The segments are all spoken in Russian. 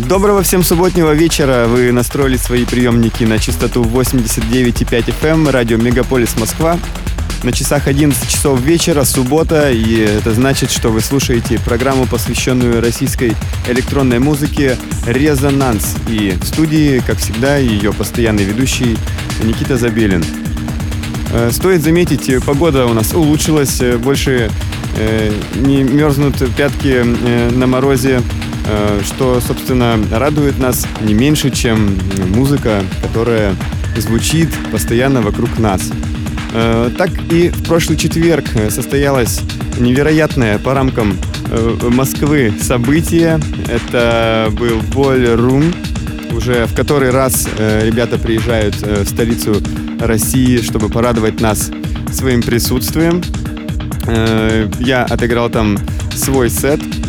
Доброго всем субботнего вечера. Вы настроили свои приемники на частоту 89,5 FM, эм, радио Мегаполис Москва. На часах 11 часов вечера, суббота, и это значит, что вы слушаете программу, посвященную российской электронной музыке «Резонанс». И в студии, как всегда, ее постоянный ведущий Никита Забелин. Э, стоит заметить, погода у нас улучшилась, э, больше не мерзнут пятки на морозе, Э, что, собственно, радует нас не меньше, чем музыка, которая звучит постоянно вокруг нас. Э, так и в прошлый четверг состоялось невероятное по рамкам э, Москвы событие. Это был Ballroom. Уже в который раз ребята приезжают в столицу России, чтобы порадовать нас своим присутствием. Я отыграл там свой сет –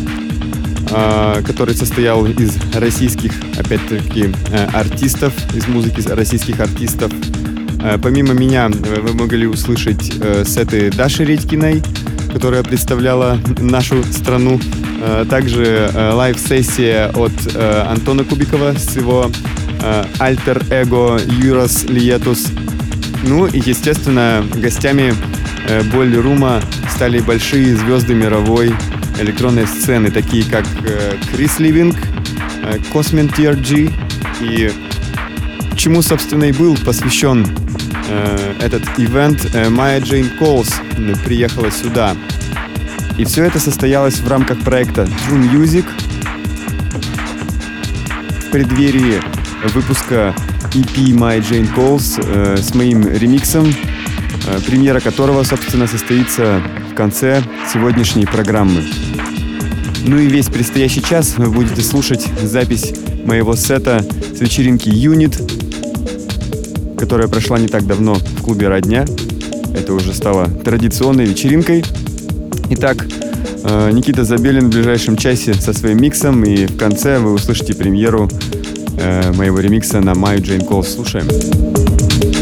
который состоял из российских, опять-таки, э, артистов, из музыки российских артистов. Э, помимо меня э, вы могли услышать сеты Даши Редькиной, которая представляла нашу страну. Также лайв-сессия от Антона Кубикова с его альтер-эго Юрос Лиетус. Ну и, естественно, гостями Болли Рума стали большие звезды мировой электронной сцены, такие как э, Крис Ливинг, э, Cosmin TRG и чему, собственно, и был посвящен э, этот ивент. Майя Джейн Колс приехала сюда. И все это состоялось в рамках проекта True Music в преддверии выпуска EP My Jane Calls э, с моим ремиксом, э, премьера которого, собственно, состоится в конце сегодняшней программы. Ну и весь предстоящий час вы будете слушать запись моего сета с вечеринки Unit, которая прошла не так давно в клубе «Родня». Это уже стало традиционной вечеринкой. Итак, э, Никита Забелин в ближайшем часе со своим миксом, и в конце вы услышите премьеру э, моего ремикса на Маю Джейн Кол. Слушаем. И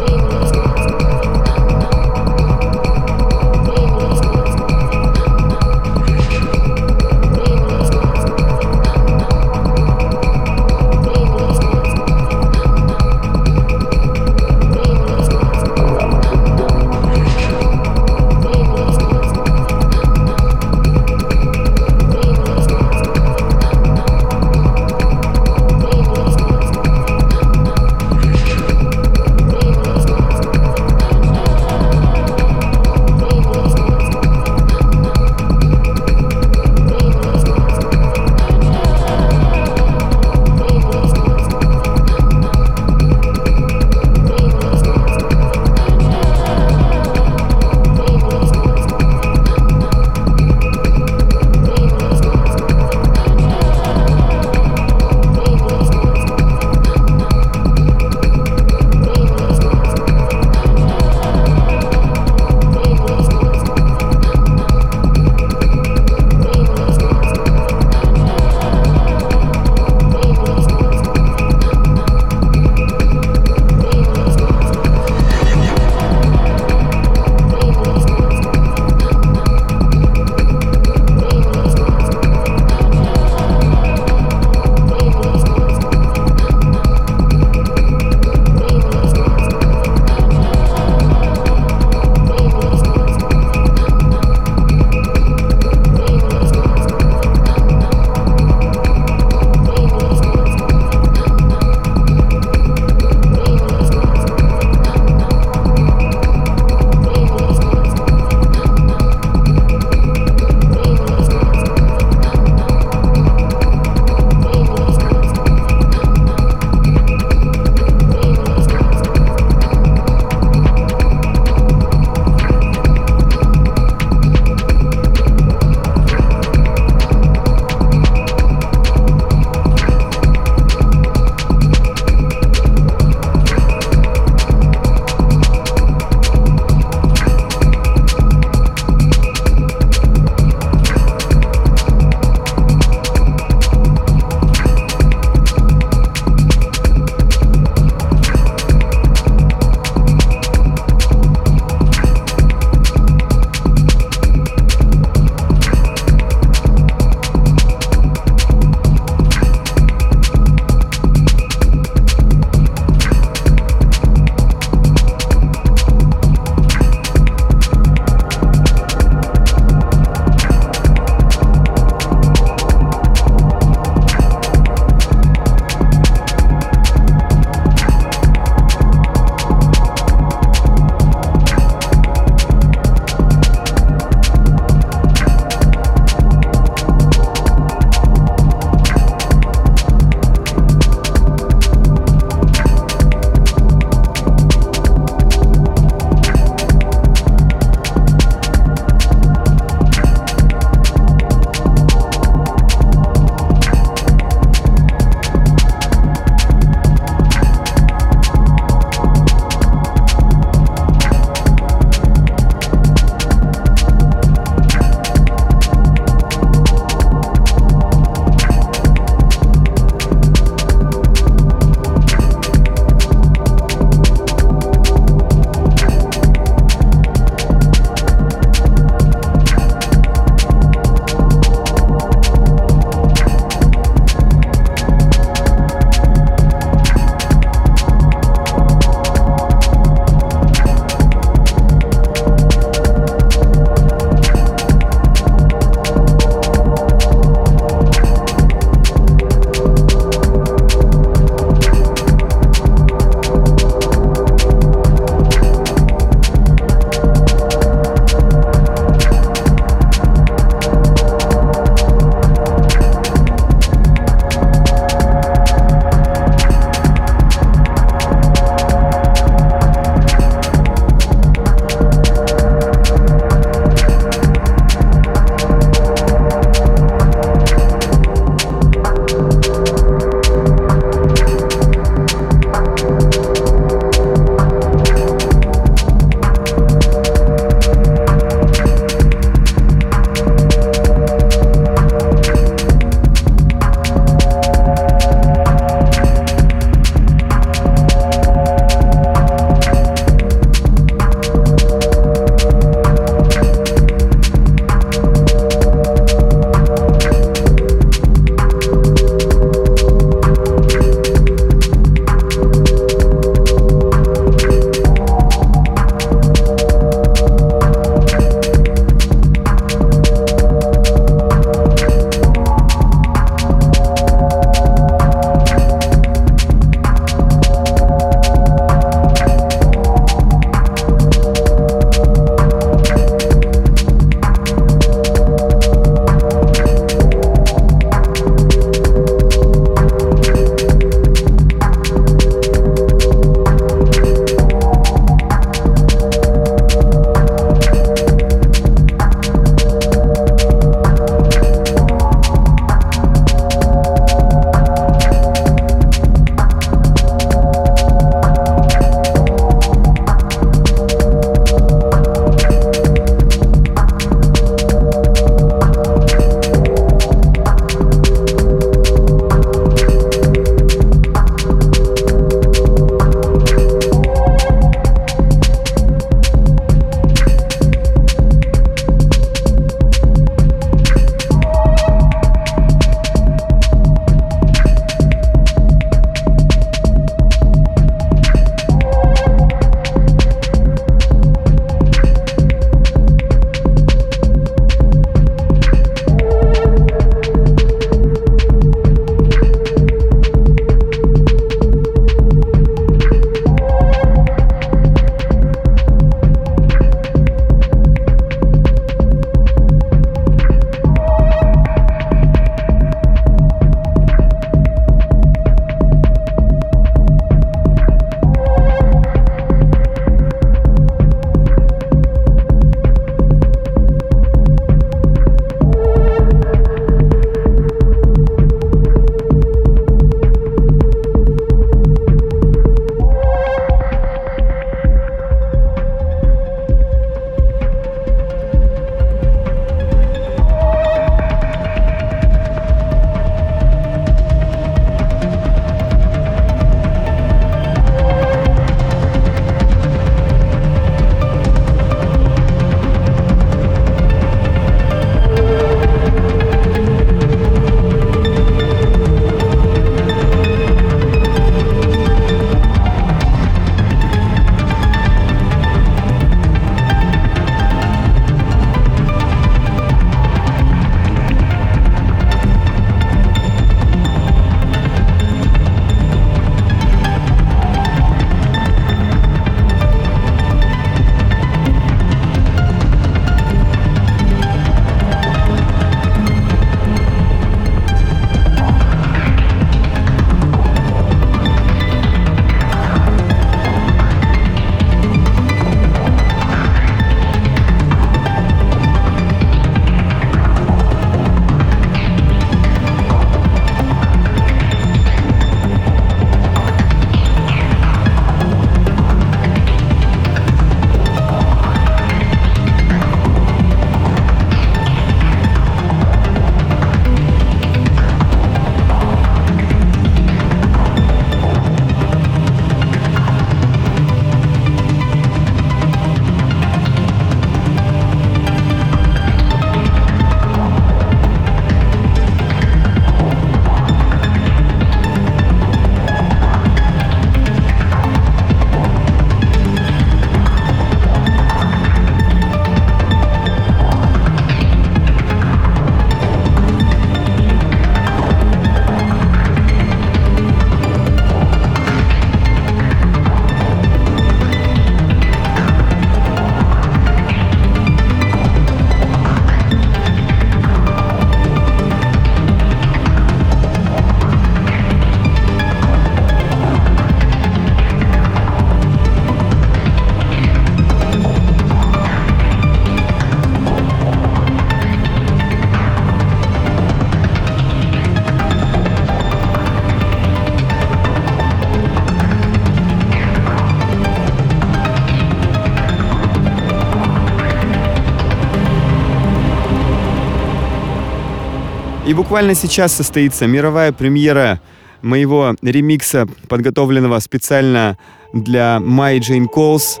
буквально сейчас состоится мировая премьера моего ремикса, подготовленного специально для My Jane Calls,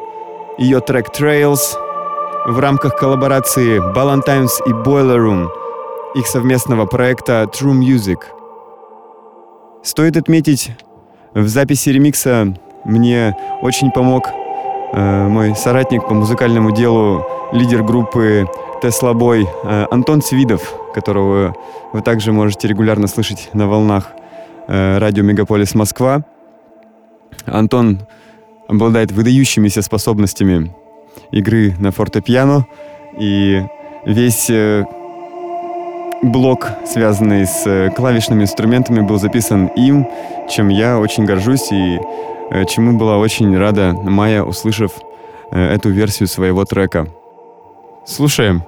ее трек Trails, в рамках коллаборации Ballantines и Boiler Room, их совместного проекта True Music. Стоит отметить, в записи ремикса мне очень помог э, мой соратник по музыкальному делу, лидер группы Tesla Boy э, Антон Свидов, которого вы также можете регулярно слышать на волнах э, радио Мегаполис Москва. Антон обладает выдающимися способностями игры на фортепиано, и весь э, блок, связанный с э, клавишными инструментами, был записан им, чем я очень горжусь и э, чему была очень рада Майя, услышав эту версию своего трека. Слушаем.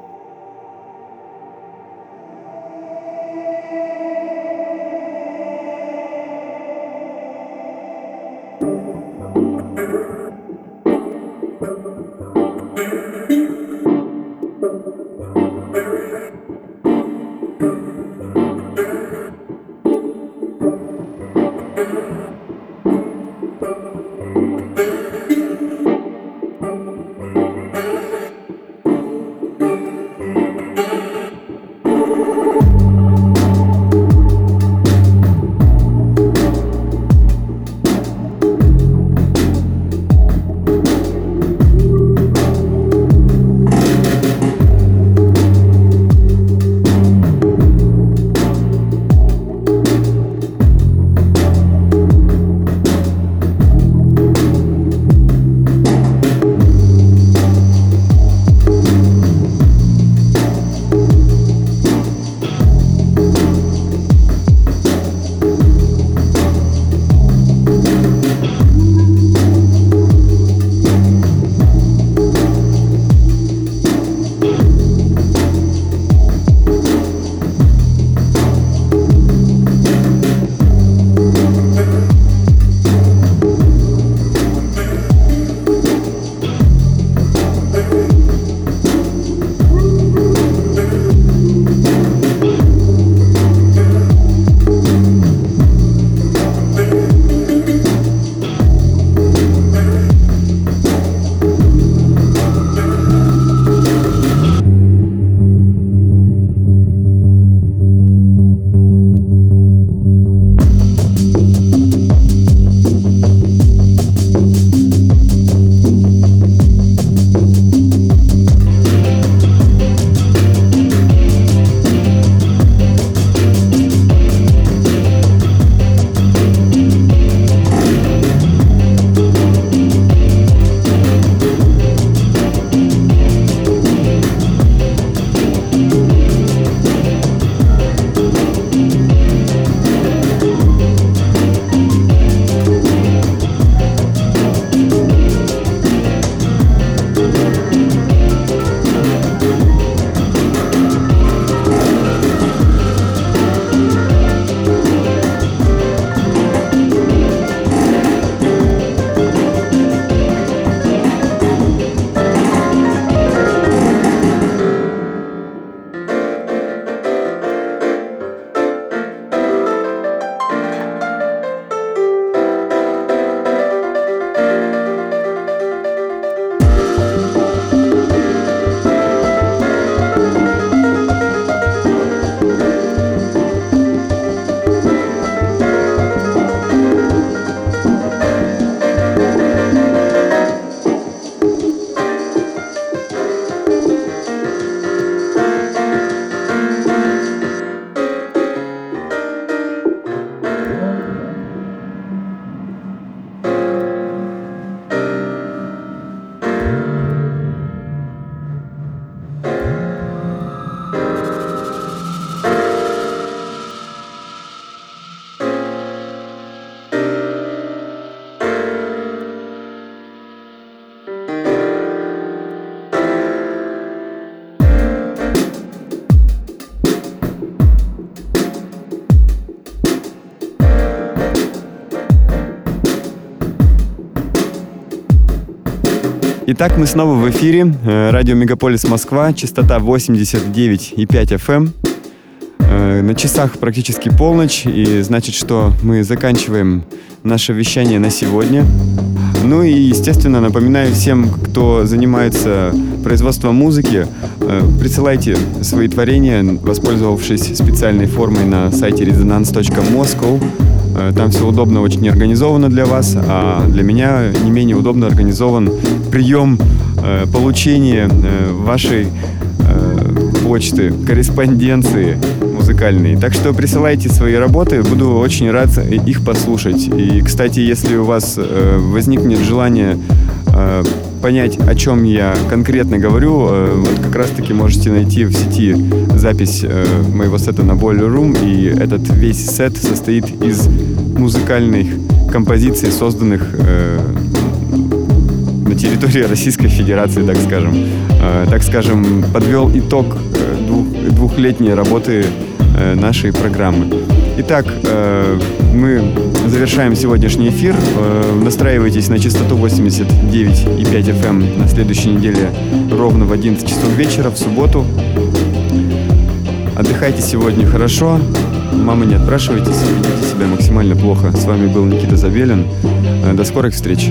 Итак, мы снова в эфире. Э, радио Мегаполис Москва, частота 89,5 FM. Эм. Э, на часах практически полночь, и значит, что мы заканчиваем наше вещание на сегодня. Ну и, естественно, напоминаю всем, кто занимается производством музыки, э, присылайте свои творения, воспользовавшись специальной формой на сайте resonance.moscow. Э, там все удобно, очень организовано для вас, а для меня не менее удобно организован прием получения вашей почты, корреспонденции музыкальные. Так что присылайте свои работы, буду очень рад их послушать. И, кстати, если у вас э, возникнет желание э, понять, о чем я конкретно говорю, э, вот как раз-таки можете найти в сети запись э, моего сета на Boiler Room, и этот весь сет состоит из музыкальных композиций, созданных э, на территории Российской Федерации, так скажем. Э, так скажем, подвел итог э, двух, двухлетней работы Э, нашей программы. Итак, э, мы завершаем сегодняшний эфир. Э, настраивайтесь на частоту 89,5 FM эм на следующей неделе ровно в 11 часов вечера, в субботу. Отдыхайте сегодня хорошо. Мама, не отпрашивайтесь, ведите себя максимально плохо. С вами был Никита Забелин. До скорых встреч.